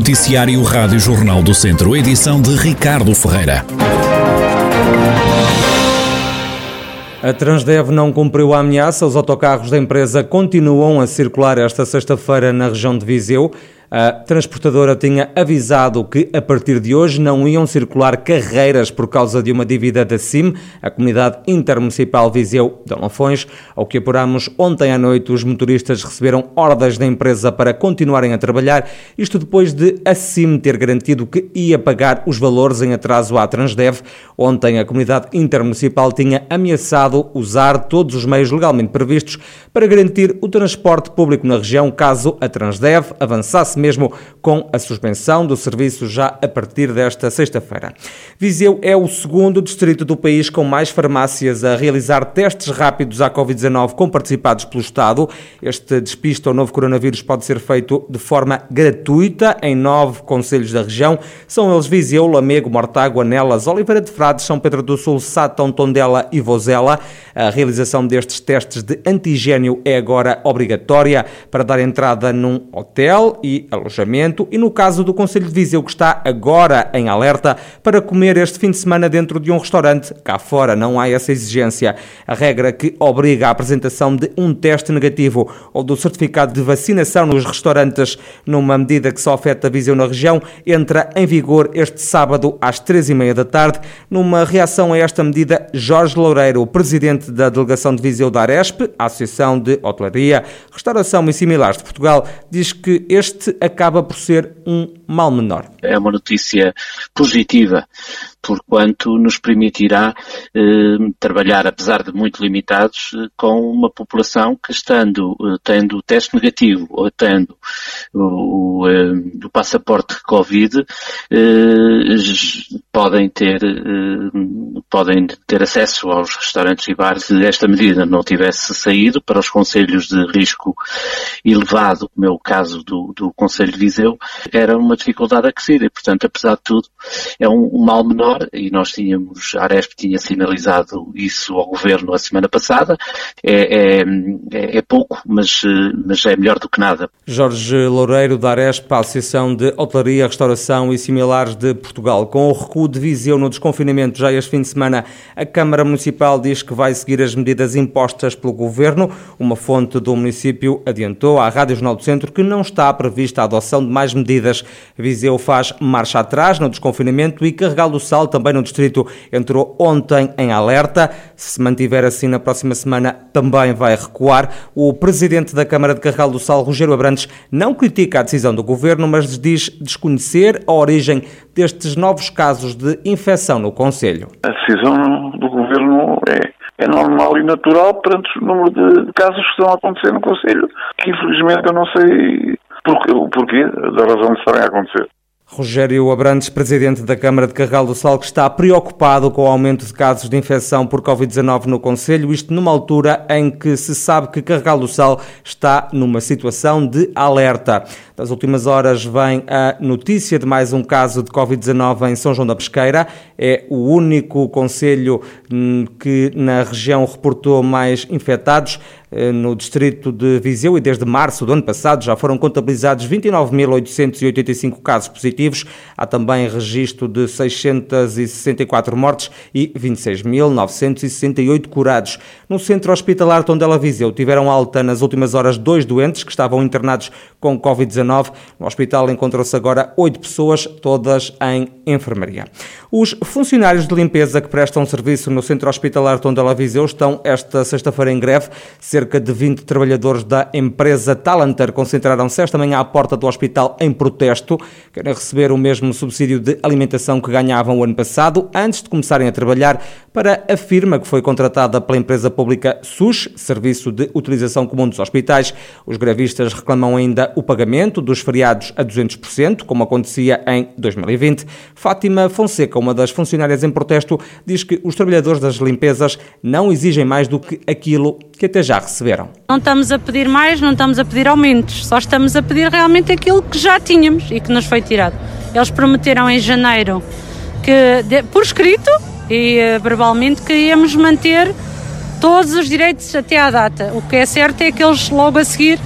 Noticiário Rádio Jornal do Centro, edição de Ricardo Ferreira. A Transdev não cumpriu a ameaça. Os autocarros da empresa continuam a circular esta sexta-feira na região de Viseu. A transportadora tinha avisado que a partir de hoje não iam circular carreiras por causa de uma dívida da CIM, a Comunidade Intermunicipal Viseu de Lafões. Ao que apuramos ontem à noite, os motoristas receberam ordens da empresa para continuarem a trabalhar, isto depois de a CIM ter garantido que ia pagar os valores em atraso à Transdev. Ontem a Comunidade Intermunicipal tinha ameaçado usar todos os meios legalmente previstos para garantir o transporte público na região caso a Transdev avançasse mesmo com a suspensão do serviço já a partir desta sexta-feira. Viseu é o segundo distrito do país com mais farmácias a realizar testes rápidos à Covid-19 com participados pelo Estado. Este despiste ao novo coronavírus pode ser feito de forma gratuita em nove conselhos da região. São eles Viseu, Lamego, Mortágua, Nelas, Oliveira de Frades, São Pedro do Sul, Sátão, Tondela e Vozela. A realização destes testes de antigênio é agora obrigatória para dar entrada num hotel e alojamento e no caso do Conselho de Viseu que está agora em alerta para comer este fim de semana dentro de um restaurante, cá fora não há essa exigência. A regra que obriga a apresentação de um teste negativo ou do certificado de vacinação nos restaurantes, numa medida que só afeta Viseu na região, entra em vigor este sábado às três e meia da tarde. Numa reação a esta medida, Jorge Loureiro, presidente da delegação de Viseu da Aresp, a Associação de Hotelaria, Restauração e Similares de Portugal, diz que este acaba por ser um mal menor. É uma notícia positiva, porquanto nos permitirá eh, trabalhar, apesar de muito limitados, eh, com uma população que, estando, eh, tendo o teste negativo ou tendo o, o, eh, passaporte Covid, eh, podem ter, eh, podem ter acesso aos restaurantes e bares se esta medida. Não tivesse saído para os conselhos de risco elevado, como é o caso do, do Conselho de Viseu, era uma dificuldade acrescida e, portanto, apesar de tudo, é um, um mal menor e nós tínhamos, a Aresp tinha sinalizado isso ao Governo a semana passada. É, é, é, é pouco, mas, mas é melhor do que nada. Jorge Loureiro, da Aresp, a Associação de Hotelaria, Restauração e Similares de Portugal. Com o recuo de Viseu no desconfinamento já este fim de semana, a Câmara Municipal diz que vai seguir as medidas impostas pelo Governo. Uma fonte do município adiantou à Rádio Jornal do Centro que não está prevista a adoção de mais medidas. Viseu faz marcha atrás no desconfinamento e Carregal do Também no distrito, entrou ontem em alerta. Se mantiver assim na próxima semana, também vai recuar. O presidente da Câmara de Carregal do Sal, Rogério Abrantes, não critica a decisão do governo, mas diz desconhecer a origem destes novos casos de infecção no Conselho. A decisão do governo é é normal e natural perante o número de casos que estão a acontecer no Conselho, que infelizmente eu não sei o porquê da razão de estarem a acontecer. Rogério Abrantes, presidente da Câmara de Carregal do Sal, que está preocupado com o aumento de casos de infecção por Covid-19 no Conselho, isto numa altura em que se sabe que Carregal do Sal está numa situação de alerta. Das últimas horas vem a notícia de mais um caso de Covid-19 em São João da Pesqueira. É o único Conselho hum, que na região reportou mais infectados. Eh, no distrito de Viseu e desde março do ano passado já foram contabilizados 29.885 casos positivos. Há também registro de 664 mortes e 26.968 curados. No centro hospitalar Tondela Viseu tiveram alta nas últimas horas dois doentes que estavam internados com Covid-19. No hospital encontram-se agora oito pessoas, todas em enfermaria. Os funcionários de limpeza que prestam serviço no centro hospitalar Tondela Viseu estão esta sexta-feira em greve cerca de 20 trabalhadores da empresa Talanter concentraram-se esta manhã à porta do hospital em protesto. Querem receber o mesmo subsídio de alimentação que ganhavam o ano passado, antes de começarem a trabalhar para a firma que foi contratada pela empresa pública SUS, Serviço de Utilização Comum dos Hospitais. Os grevistas reclamam ainda o pagamento dos feriados a 200%, como acontecia em 2020. Fátima Fonseca, uma das funcionárias em protesto, diz que os trabalhadores das limpezas não exigem mais do que aquilo que até já receberam. Não estamos a pedir mais, não estamos a pedir aumentos, só estamos a pedir realmente aquilo que já tínhamos e que nos foi tirado. Eles prometeram em janeiro que, por escrito e eh, verbalmente, que íamos manter todos os direitos até à data. O que é certo é que eles logo a seguir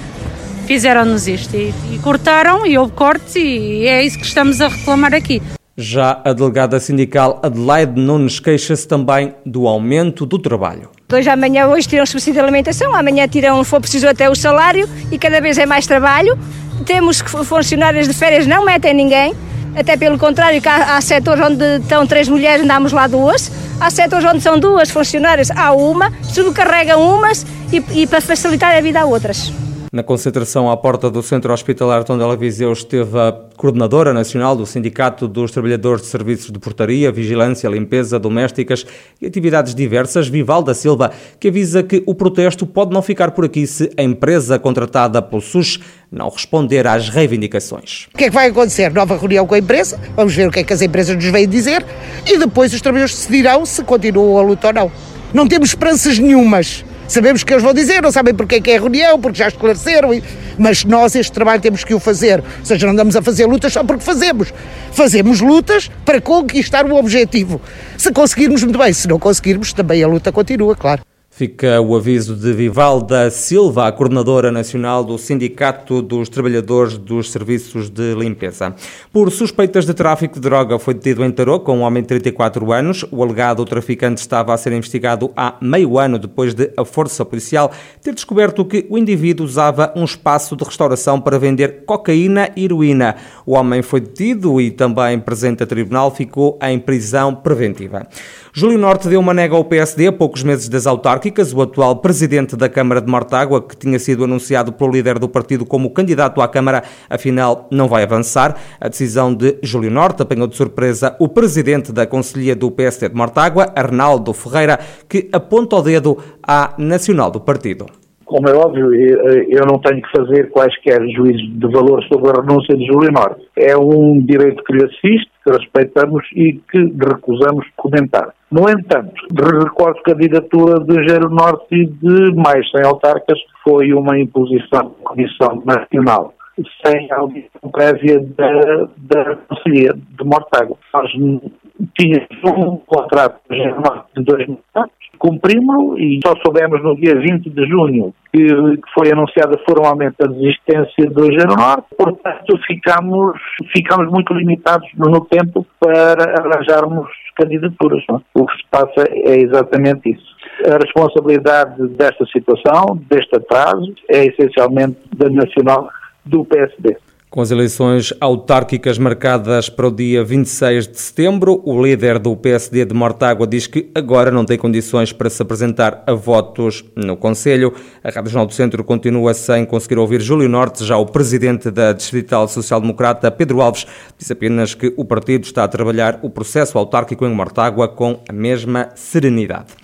fizeram-nos isto. E, e cortaram e houve cortes e é isso que estamos a reclamar aqui. Já a delegada sindical Adelaide Nunes queixa-se também do aumento do trabalho. Hoje, amanhã, hoje tiram subsídio de alimentação, amanhã tiram, se for preciso, até o salário e cada vez é mais trabalho. Temos funcionários de férias, não metem ninguém, até pelo contrário, que há, há setores onde estão três mulheres, andamos lá duas. Há setores onde são duas funcionárias, há uma, sobrecarregam umas e, e para facilitar a vida a outras. Na concentração à porta do Centro Hospitalar Tondela Viseu esteve a coordenadora nacional do Sindicato dos Trabalhadores de Serviços de Portaria, Vigilância, Limpeza, Domésticas e Atividades Diversas, Vivalda Silva, que avisa que o protesto pode não ficar por aqui se a empresa contratada pelo SUS não responder às reivindicações. O que é que vai acontecer? Nova reunião com a empresa, vamos ver o que é que as empresas nos vêm dizer e depois os trabalhadores decidirão se continuam a luta ou não. Não temos esperanças nenhumas Sabemos que eles vão dizer, não sabem porque é que é reunião, porque já esclareceram, mas nós este trabalho temos que o fazer. Ou seja, não andamos a fazer lutas só porque fazemos. Fazemos lutas para conquistar o objetivo. Se conseguirmos, muito bem. Se não conseguirmos, também a luta continua, claro. Fica o aviso de Vivalda Silva, a coordenadora nacional do Sindicato dos Trabalhadores dos Serviços de Limpeza. Por suspeitas de tráfico de droga, foi detido em Tarouca um homem de 34 anos. O alegado traficante estava a ser investigado há meio ano depois de a Força Policial ter descoberto que o indivíduo usava um espaço de restauração para vender cocaína e heroína. O homem foi detido e também presente a tribunal ficou em prisão preventiva. Júlio Norte deu uma nega ao PSD a poucos meses das autárquicas. O atual presidente da Câmara de Mortágua, que tinha sido anunciado pelo líder do partido como candidato à Câmara, afinal não vai avançar. A decisão de Júlio Norte apanhou de surpresa o presidente da Conselhia do PSD de Mortágua, Arnaldo Ferreira, que aponta o dedo à nacional do partido. Como é óbvio, eu não tenho que fazer quaisquer juízos de valor sobre a renúncia de Júlio Norte. É um direito que lhe assiste, que respeitamos e que recusamos comentar. No entanto, recordo que a candidatura de Gero Norte e de mais 100 autarcas foi uma imposição da Comissão Nacional sem audição prévia da, da Conselhia de Mortágua. Nós tínhamos um contrato de dois anos, cumprimos-lo e só soubemos no dia 20 de junho que, foi anunciada formalmente a desistência do Norte, portanto ficamos, ficamos muito limitados no tempo para arranjarmos candidaturas. Não? É? O que se passa é exatamente isso. A responsabilidade desta situação, deste atraso, é essencialmente da Nacional do PSD. Com as eleições autárquicas marcadas para o dia 26 de setembro, o líder do PSD de Mortágua diz que agora não tem condições para se apresentar a votos no Conselho. A Rádio Jornal do Centro continua sem conseguir ouvir Júlio Norte, já o presidente da Distrital Social Democrata, Pedro Alves, diz apenas que o partido está a trabalhar o processo autárquico em Mortágua com a mesma serenidade.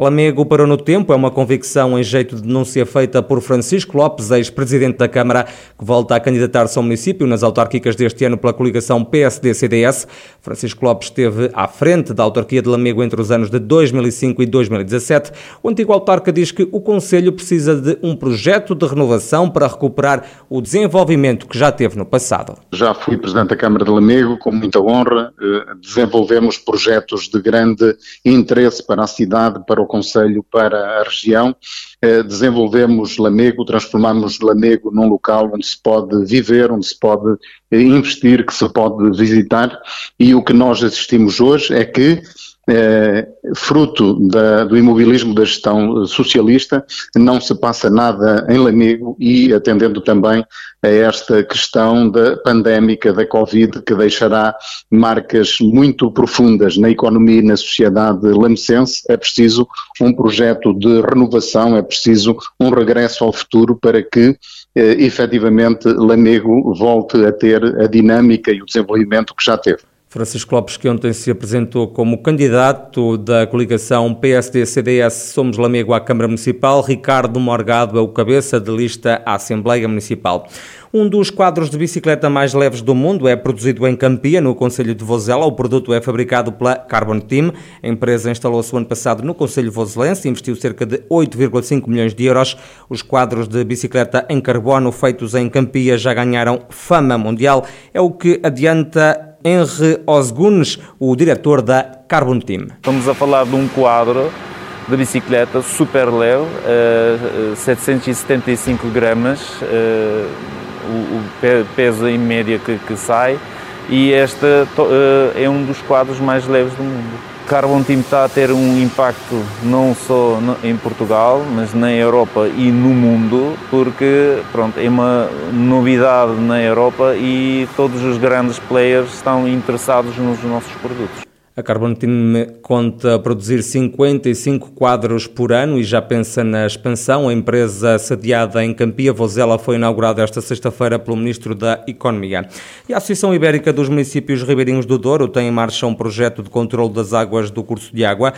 Lamego parou no tempo, é uma convicção em jeito de denúncia feita por Francisco Lopes, ex-presidente da Câmara, que volta a candidatar-se ao município nas autárquicas deste ano pela coligação PSD-CDS. Francisco Lopes esteve à frente da autarquia de Lamego entre os anos de 2005 e 2017. O antigo autarca diz que o Conselho precisa de um projeto de renovação para recuperar o desenvolvimento que já teve no passado. Já fui presidente da Câmara de Lamego, com muita honra. Eh, desenvolvemos projetos de grande interesse para a cidade, para o Conselho para a região. Eh, desenvolvemos Lamego, transformamos Lamego num local onde se pode viver, onde se pode eh, investir, que se pode visitar. E o que nós assistimos hoje é que é, fruto da, do imobilismo da gestão socialista, não se passa nada em Lamego e atendendo também a esta questão da pandémica da Covid, que deixará marcas muito profundas na economia e na sociedade lamecense, é preciso um projeto de renovação, é preciso um regresso ao futuro para que eh, efetivamente Lamego volte a ter a dinâmica e o desenvolvimento que já teve. Francisco Lopes, que ontem se apresentou como candidato da coligação PSD-CDS Somos Lamego à Câmara Municipal, Ricardo Morgado é o cabeça de lista à Assembleia Municipal. Um dos quadros de bicicleta mais leves do mundo é produzido em Campia, no Conselho de Vozela. O produto é fabricado pela Carbon Team. A empresa instalou-se o ano passado no Conselho Vozelense e investiu cerca de 8,5 milhões de euros. Os quadros de bicicleta em carbono feitos em Campia já ganharam fama mundial. É o que adianta Henry Osgunes, o diretor da Carbon Team. Estamos a falar de um quadro de bicicleta super leve, 775 gramas, o, peso em média que, que sai, e este é um dos quadros mais leves do mundo. Carbon Team está a ter um impacto não só em Portugal, mas na Europa e no mundo, porque pronto, é uma novidade na Europa e todos os grandes players estão interessados nos nossos produtos. A Carbon Team conta produzir 55 quadros por ano e já pensa na expansão. A empresa sediada em Campia Vozela foi inaugurada esta sexta-feira pelo Ministro da Economia. E a Associação Ibérica dos Municípios Ribeirinhos do Douro tem em marcha um projeto de controle das águas do curso de água.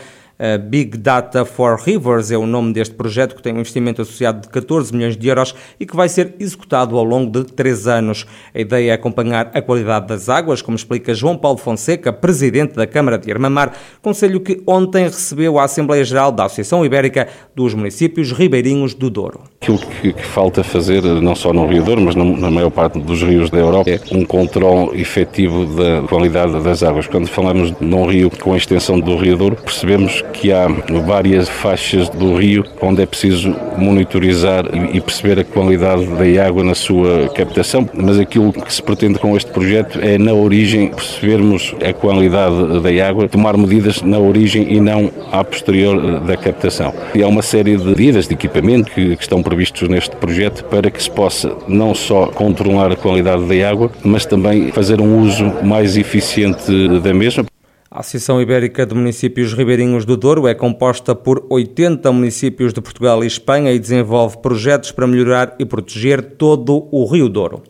Big Data for Rivers é o nome deste projeto que tem um investimento associado de 14 milhões de euros e que vai ser executado ao longo de três anos. A ideia é acompanhar a qualidade das águas, como explica João Paulo Fonseca, presidente da Câmara de Armamar, conselho que ontem recebeu a Assembleia Geral da Associação Ibérica dos Municípios Ribeirinhos do Douro. Aquilo que, que falta fazer, não só no Rio Douro, mas na, na maior parte dos rios da Europa, é um controle efetivo da qualidade das águas. Quando falamos num rio com a extensão do Rio Douro, percebemos que há várias faixas do rio onde é preciso monitorizar e perceber a qualidade da água na sua captação, mas aquilo que se pretende com este projeto é na origem percebermos a qualidade da água, tomar medidas na origem e não à posterior da captação. E há uma série de medidas de equipamento que, que estão previstos neste projeto para que se possa não só controlar a qualidade da água, mas também fazer um uso mais eficiente da mesma. A Associação Ibérica de Municípios Ribeirinhos do Douro é composta por 80 municípios de Portugal e Espanha e desenvolve projetos para melhorar e proteger todo o Rio Douro.